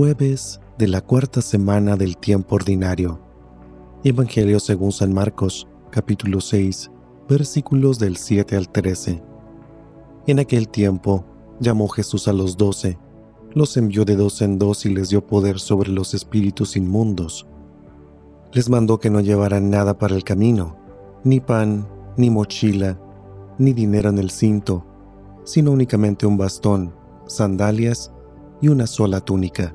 Jueves de la cuarta semana del tiempo ordinario. Evangelio según San Marcos, capítulo 6, versículos del 7 al 13. En aquel tiempo llamó Jesús a los doce, los envió de dos en dos y les dio poder sobre los espíritus inmundos. Les mandó que no llevaran nada para el camino, ni pan, ni mochila, ni dinero en el cinto, sino únicamente un bastón, sandalias y una sola túnica.